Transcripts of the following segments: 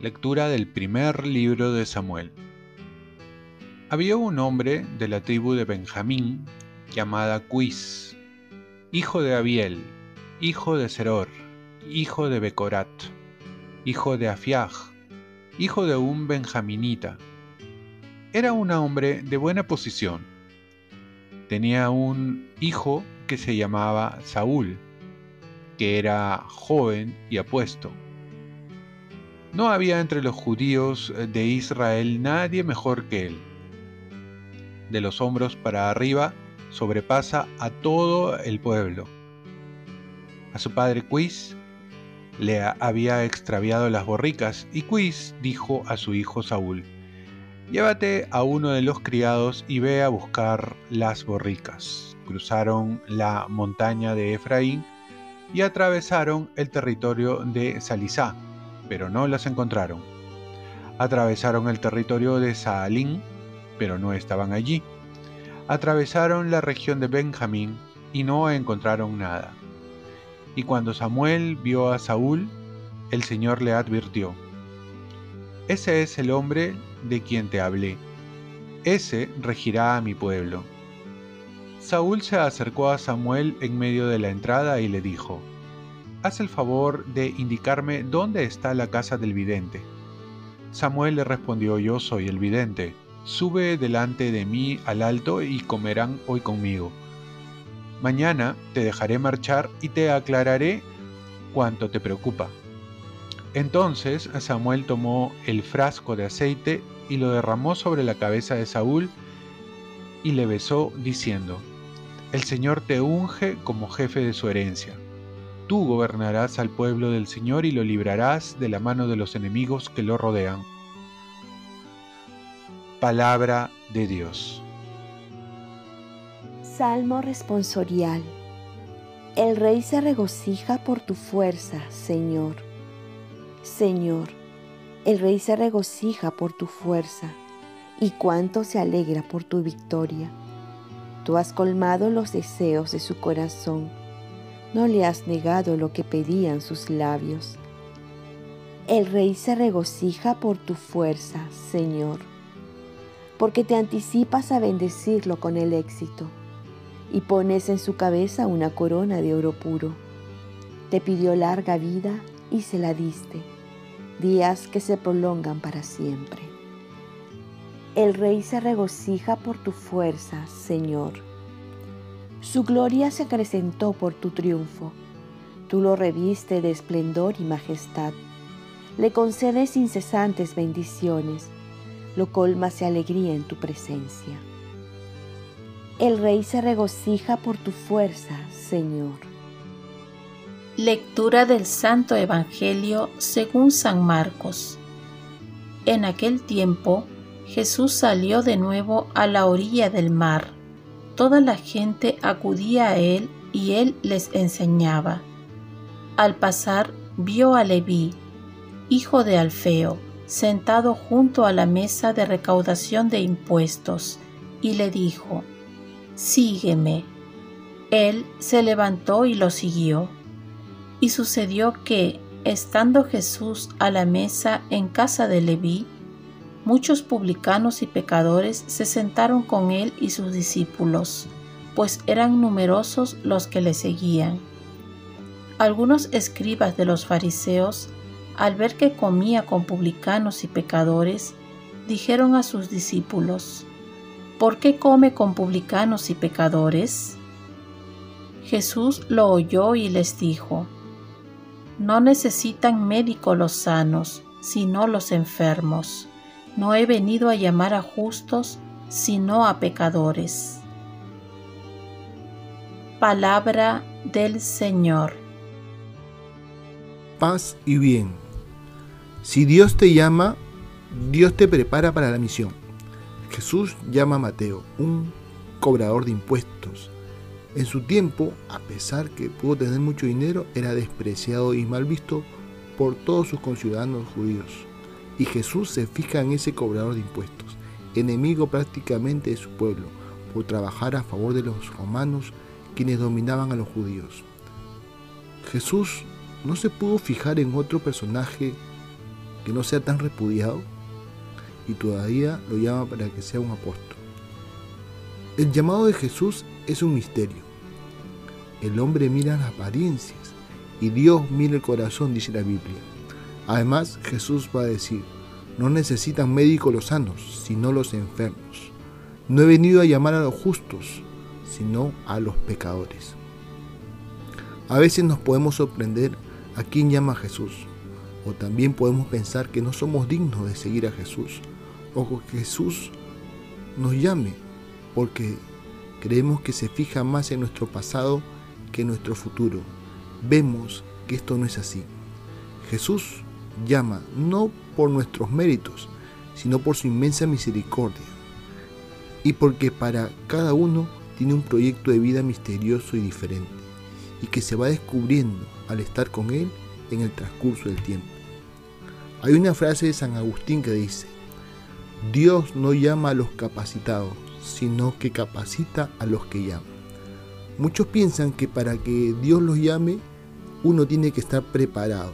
Lectura del primer libro de Samuel. Había un hombre de la tribu de Benjamín llamada Cuis, hijo de Abiel, hijo de Seror, hijo de Becorat, hijo de Afiaj, hijo de un benjaminita. Era un hombre de buena posición. Tenía un hijo que se llamaba Saúl, que era joven y apuesto no había entre los judíos de Israel nadie mejor que él. De los hombros para arriba sobrepasa a todo el pueblo. A su padre Quis le había extraviado las borricas y Quis dijo a su hijo Saúl, Llévate a uno de los criados y ve a buscar las borricas. Cruzaron la montaña de Efraín y atravesaron el territorio de Salisá pero no las encontraron. Atravesaron el territorio de Saalín, pero no estaban allí. Atravesaron la región de Benjamín y no encontraron nada. Y cuando Samuel vio a Saúl, el Señor le advirtió, Ese es el hombre de quien te hablé, ese regirá a mi pueblo. Saúl se acercó a Samuel en medio de la entrada y le dijo, haz el favor de indicarme dónde está la casa del vidente. Samuel le respondió, yo soy el vidente, sube delante de mí al alto y comerán hoy conmigo. Mañana te dejaré marchar y te aclararé cuánto te preocupa. Entonces Samuel tomó el frasco de aceite y lo derramó sobre la cabeza de Saúl y le besó diciendo, El Señor te unge como jefe de su herencia Tú gobernarás al pueblo del Señor y lo librarás de la mano de los enemigos que lo rodean. Palabra de Dios. Salmo responsorial. El rey se regocija por tu fuerza, Señor. Señor, el rey se regocija por tu fuerza y cuánto se alegra por tu victoria. Tú has colmado los deseos de su corazón no le has negado lo que pedían sus labios. El rey se regocija por tu fuerza, Señor, porque te anticipas a bendecirlo con el éxito y pones en su cabeza una corona de oro puro. Te pidió larga vida y se la diste, días que se prolongan para siempre. El rey se regocija por tu fuerza, Señor su gloria se acrecentó por tu triunfo. Tú lo reviste de esplendor y majestad. Le concedes incesantes bendiciones. Lo colmas de alegría en tu presencia. El Rey se regocija por tu fuerza, Señor. Lectura del Santo Evangelio según San Marcos. En aquel tiempo, Jesús salió de nuevo a la orilla del mar toda la gente acudía a él y él les enseñaba. Al pasar vio a Leví, hijo de Alfeo, sentado junto a la mesa de recaudación de impuestos, y le dijo, Sígueme. Él se levantó y lo siguió. Y sucedió que, estando Jesús a la mesa en casa de Leví, muchos publicanos y pecadores se sentaron con él y sus discípulos, pues eran numerosos los que le seguían. Algunos escribas de los fariseos, al ver que comía con publicanos y pecadores, dijeron a sus discípulos, ¿por qué come con publicanos y pecadores? Jesús lo oyó y les dijo, No necesitan médico los sanos, sino los enfermos no he venido a llamar a justos, sino a pecadores. Palabra del Señor. Paz y bien. Si Dios te llama, Dios te prepara para la misión. Jesús llama a Mateo, un cobrador de impuestos. En su tiempo, a pesar que pudo tener mucho dinero, era despreciado y mal visto por todos sus conciudadanos judíos Y Jesús se fija en ese cobrador de impuestos, enemigo prácticamente de su pueblo, por trabajar a favor de los romanos quienes dominaban a los judíos. Jesús no se pudo fijar en otro personaje que no sea tan repudiado y todavía lo llama para que sea un apóstol. El llamado de Jesús es un misterio. El hombre mira las apariencias y Dios mira el corazón, dice la Biblia. Además, Jesús va a decir, no necesitan médicos los sanos, sino los enfermos. No he venido a llamar a los justos, sino a los pecadores. A veces nos podemos sorprender a quién llama a Jesús, también podemos pensar que no somos dignos de seguir a Jesús, o que Jesús nos llame, porque creemos que se fija más en nuestro pasado que en nuestro futuro. Vemos que esto no es así. Jesús llama no por nuestros méritos, sino por su inmensa misericordia y porque para cada uno tiene un proyecto de vida misterioso y diferente, y que se va descubriendo al estar con Él en el transcurso del tiempo. Hay una frase de San Agustín que dice, Dios no llama a los capacitados, sino que capacita a los que llaman. Muchos piensan que para que Dios los llame, uno tiene que estar preparado.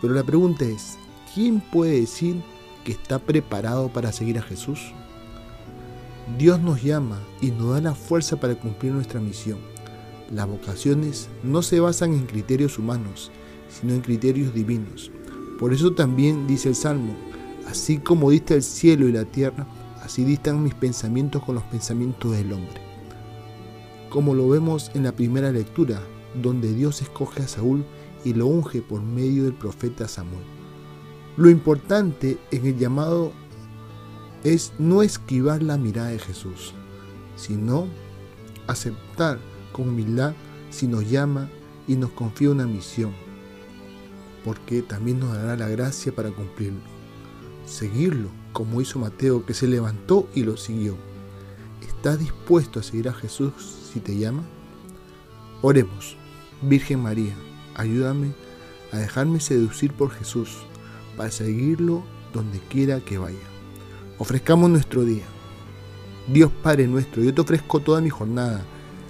Pero la pregunta es, ¿quién puede decir que está preparado para seguir a Jesús? Dios nos llama y nos da la fuerza para cumplir nuestra misión. Las vocaciones no se basan en criterios humanos, sino en criterios divinos. Por eso también dice el Salmo, así como dista el cielo y la tierra, así distan mis pensamientos con los pensamientos del hombre. Como lo vemos en la primera lectura, donde Dios escoge a Saúl y lo unge por medio del profeta Samuel. Lo importante en el llamado es no esquivar la mirada de Jesús, sino aceptar con humildad si nos llama y nos confía una misión, porque también nos dará la gracia para cumplirlo. Seguirlo, como hizo Mateo, que se levantó y lo siguió. ¿Estás dispuesto a seguir a Jesús si te llama? Oremos, Virgen María, ayúdame a dejarme seducir por Jesús para seguirlo donde quiera que vaya. Ofrezcamos nuestro día. Dios Padre nuestro, yo te ofrezco toda mi jornada,